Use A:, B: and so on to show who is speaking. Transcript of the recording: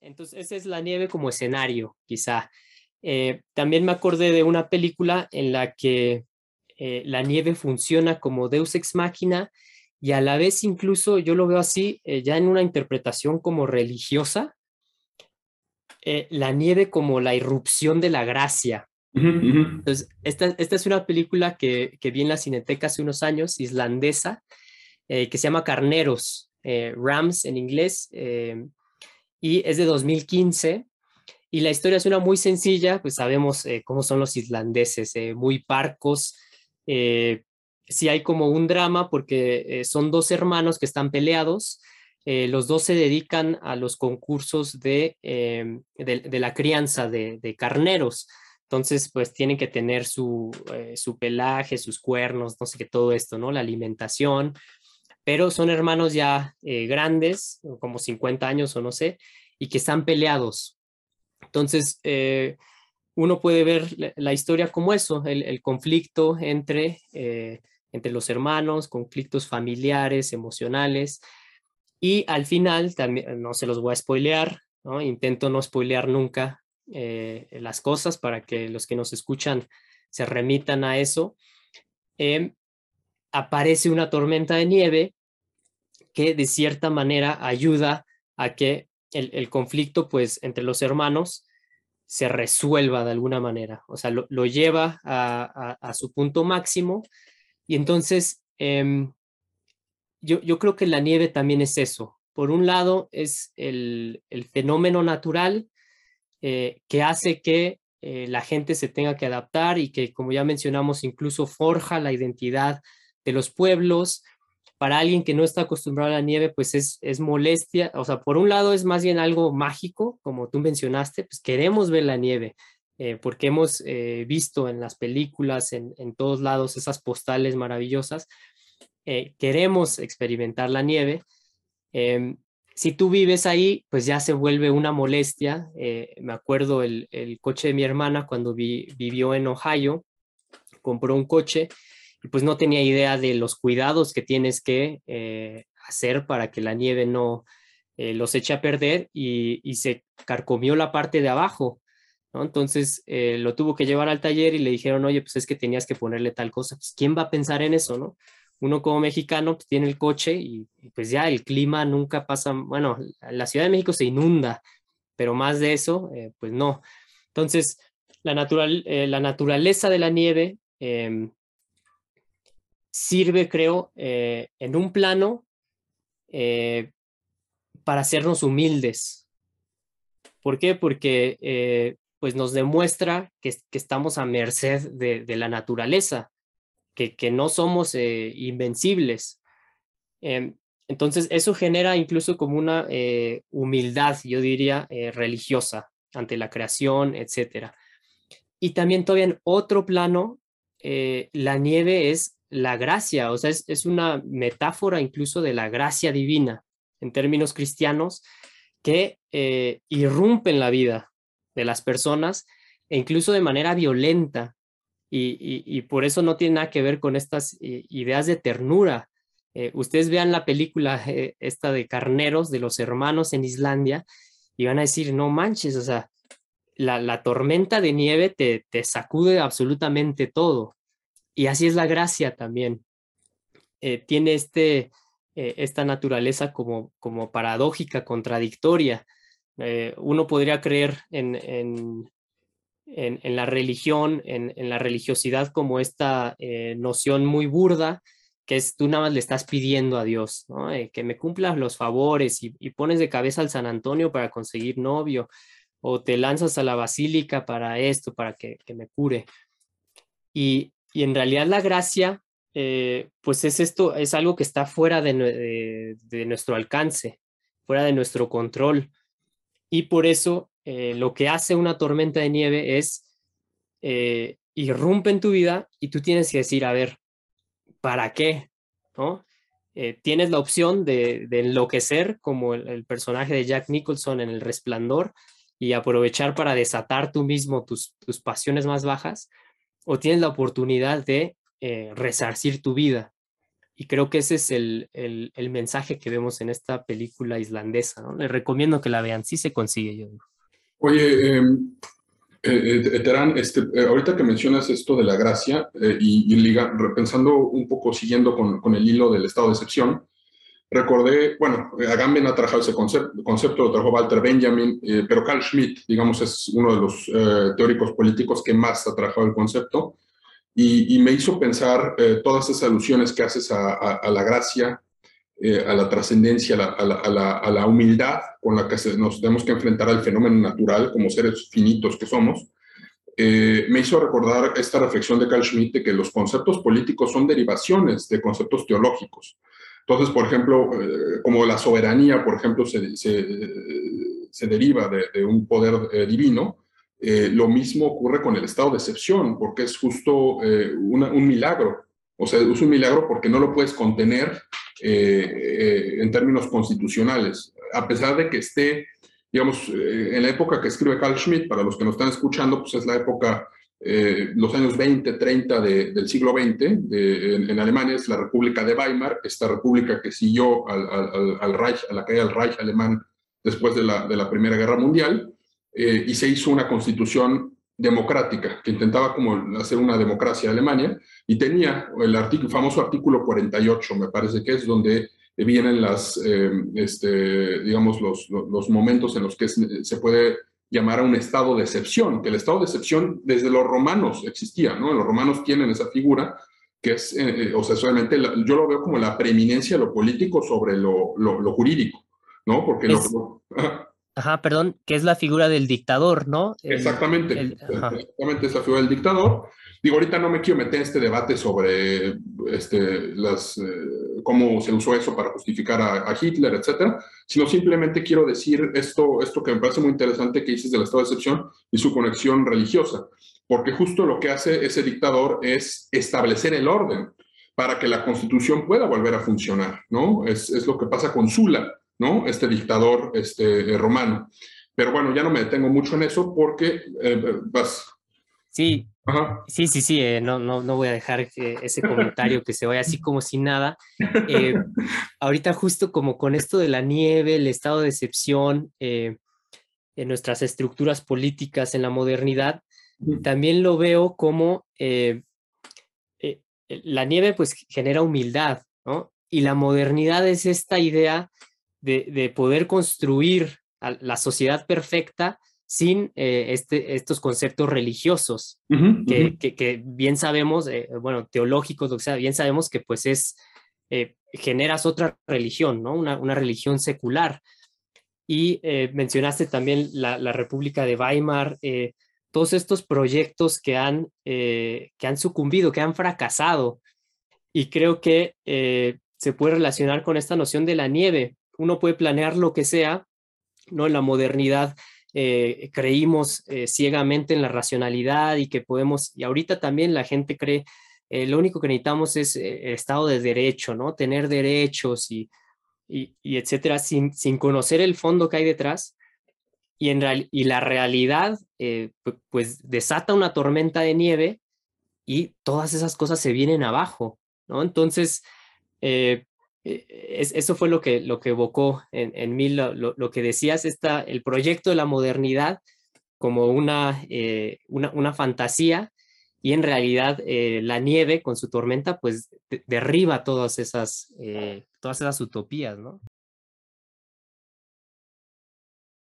A: Entonces esa es la nieve como escenario, quizá. Eh, también me acordé de una película en la que eh, la nieve funciona como Deus ex machina y a la vez incluso yo lo veo así, eh, ya en una interpretación como religiosa, la nieve como la irrupción de la gracia. Entonces, esta, es una película que, que vi en la Cineteca hace unos años, islandesa, que se llama Carneros, Rams en inglés, y es de 2015. Y la historia es una muy sencilla, pues sabemos cómo son los islandeses, muy parcos, eh, si hay como un drama porque eh, son dos hermanos que están peleados, eh, los dos se dedican a los concursos de, em, de, la crianza de, carneros. Entonces, pues tienen que tener su, su, pelaje, sus cuernos, no sé qué, todo esto, ¿no? La alimentación. Pero son hermanos ya grandes, como 50 años o no sé, y que están peleados. Entonces, uno puede ver la, historia como eso, el, conflicto entre, eh, entre los hermanos, conflictos familiares, emocionales. Y al final, también, no se los voy a spoilear, ¿no? intento no spoilear nunca eh, las cosas para que los que nos escuchan se remitan a eso. Em, aparece una tormenta de nieve que de cierta manera ayuda a que el, conflicto pues entre los hermanos se resuelva de alguna manera, o sea, lo, lleva a, su punto máximo y entonces em, yo, creo que la nieve también es eso. Por un lado, es el, fenómeno natural eh, que hace que eh, la gente se tenga que adaptar y que, como ya mencionamos, incluso forja la identidad de los pueblos, para alguien que no está acostumbrado a la nieve, pues es, es molestia. O sea, por un lado es más bien algo mágico, como tú mencionaste, pues queremos ver la nieve, eh, porque hemos eh, visto en las películas, en, en, todos lados, esas postales maravillosas. Eh, queremos experimentar la nieve. Em, si tú vives ahí, pues ya se vuelve una molestia. me acuerdo el, el, coche de mi hermana cuando vivió en Ohio, compró un coche pues no tenía idea de los cuidados que tienes que eh, hacer para que la nieve no eh, los eche a perder y, se carcomió la parte de abajo. Entonces eh, lo tuvo que llevar al taller y le dijeron, oye, pues es que tenías que ponerle tal cosa. Pues, ¿quién va a pensar en eso, no? Uno como mexicano pues, tiene el coche y, pues ya el clima nunca pasa, bueno, la Ciudad de México se inunda, pero más de eso, pues no. Entonces, la, natural, la naturaleza de la nieve em, sirve, creo, eh, en un plano eh, para hacernos humildes. ¿Por qué? Porque eh, pues nos demuestra que, estamos a merced de, la naturaleza, que, no somos invencibles. Entonces, eso genera incluso como una humildad, yo diría, religiosa ante la creación, etc. Y también todavía en otro plano, la nieve es la gracia, o sea, es, una metáfora incluso de la gracia divina en términos cristianos que eh, irrumpen la vida de las personas e incluso de manera violenta. Y, por eso no tiene nada que ver con estas eh, ideas de ternura. Eh, ustedes vean la película esta de Carneros de los hermanos en Islandia y van a decir, no manches, o sea, la, tormenta de nieve te sacude absolutamente todo. Y así es la gracia también. Eh, tiene este, eh, esta naturaleza como, como paradójica, contradictoria. Eh, uno podría creer en, en, en, la religión, en, la religiosidad como esta noción muy burda, que es tú nada más le estás pidiendo a Dios, que me cumplas los favores y, pones de cabeza al San Antonio para conseguir novio, o te lanzas a la basílica para esto, para que, que me cure. Y, y en realidad la gracia, eh, pues es esto, es algo que está fuera de, nuestro alcance, fuera de nuestro control. Y por eso eh, lo que hace una tormenta de nieve es eh, irrumpe en tu vida y tú tienes que decir, a ver, ¿para qué? ¿No? tienes la opción de, enloquecer como el, personaje de Jack Nicholson en El Resplandor y aprovechar para desatar tú mismo tus, tus pasiones más bajas, o tienes la oportunidad de eh, resarcir tu vida, y creo que ese es el, el, mensaje que vemos en esta película islandesa. ¿no? Les recomiendo que la vean, sí se consigue, yo digo.
B: Oye, em, eh, eh, Terán, este, eh, ahorita que mencionas esto de la gracia y, y, liga, repensando un poco, siguiendo con, con, el hilo del estado de excepción, recordé, bueno, Agamben ha trabajado ese concepto, concepto lo trajo Walter Benjamin, pero Carl Schmitt, digamos, es uno de los teóricos políticos que más ha trabajado el concepto y, me hizo pensar todas esas alusiones que haces a, a, la gracia, a la trascendencia, a, a la, humildad con la que nos tenemos que enfrentar al fenómeno natural como seres finitos que somos, me hizo recordar esta reflexión de Carl Schmitt de que los conceptos políticos son derivaciones de conceptos teológicos. Entonces, por ejemplo, eh, como la soberanía, por ejemplo, se, deriva de, un poder eh, divino, eh, lo mismo ocurre con el estado de excepción, porque es justo un milagro. O sea, es un milagro porque no lo puedes contener en términos constitucionales, a pesar de que esté, digamos, en la época que escribe Carl Schmitt, para los que nos están escuchando, pues es la época eh, los años 20, 30 del siglo XX, en, Alemania es la República de Weimar, esta república que siguió al, Reich, a la caída del Reich alemán después de la, de la Primera Guerra Mundial, eh, y se hizo una constitución democrática que intentaba como hacer una democracia Alemania y tenía el artículo, famoso artículo 48, me parece que es donde vienen las, eh, este, digamos, los, los, momentos en los que se puede llamar a un estado de excepción, que el estado de excepción desde los romanos existía, ¿no? Los romanos tienen esa figura que es, eh, eh, o sea, solamente yo lo veo como la preeminencia de lo político sobre lo, lo, jurídico, ¿no? Porque lo,
A: Ajá, perdón, que es la figura del dictador, ¿no?
B: exactamente, exactamente es la figura del dictador. Digo, ahorita no me quiero meter en este debate sobre este, las, eh, cómo se usó eso para justificar a, Hitler, etcétera, sino simplemente quiero decir esto, esto que me parece muy interesante que dices del estado de excepción y su conexión religiosa, porque justo lo que hace ese dictador es establecer el orden para que la constitución pueda volver a funcionar, ¿no? Es, es lo que pasa con Sula, ¿no? Este dictador este, romano. Pero bueno, ya no me detengo mucho en eso porque eh, vas.
A: Sí, sí, sí, sí, eh, no, no, no voy a dejar ese comentario que se vaya así como sin nada. Eh, ahorita justo como con esto de la nieve, el estado de excepción, en nuestras estructuras políticas en la modernidad, también lo veo como la nieve pues genera humildad, ¿no? Y la modernidad es esta idea de, poder construir la sociedad perfecta sin eh, este, estos conceptos religiosos, que, bien sabemos, eh, bueno, teológicos, o sea, bien sabemos que pues es, eh, generas otra religión, ¿no? Una, una religión secular. Y mencionaste también la, la, República de Weimar, todos estos proyectos que han, que han sucumbido, que han fracasado. Y creo que se puede relacionar con esta noción de la nieve, uno puede planear lo que sea, ¿no? En la modernidad eh, creímos eh, ciegamente en la racionalidad y que podemos, y ahorita también la gente cree, eh, lo único que necesitamos es estado de derecho, ¿no? Tener derechos y, y, etcétera, sin, sin, conocer el fondo que hay detrás. Y, en real, y la realidad, pues desata una tormenta de nieve y todas esas cosas se vienen abajo, ¿no? Entonces, eh, eso fue lo que, lo que evocó en, en mí lo, que decías, está el proyecto de la modernidad como una, eh, una, fantasía y en realidad eh, la nieve con su tormenta pues derriba todas esas, todas esas utopías, ¿no?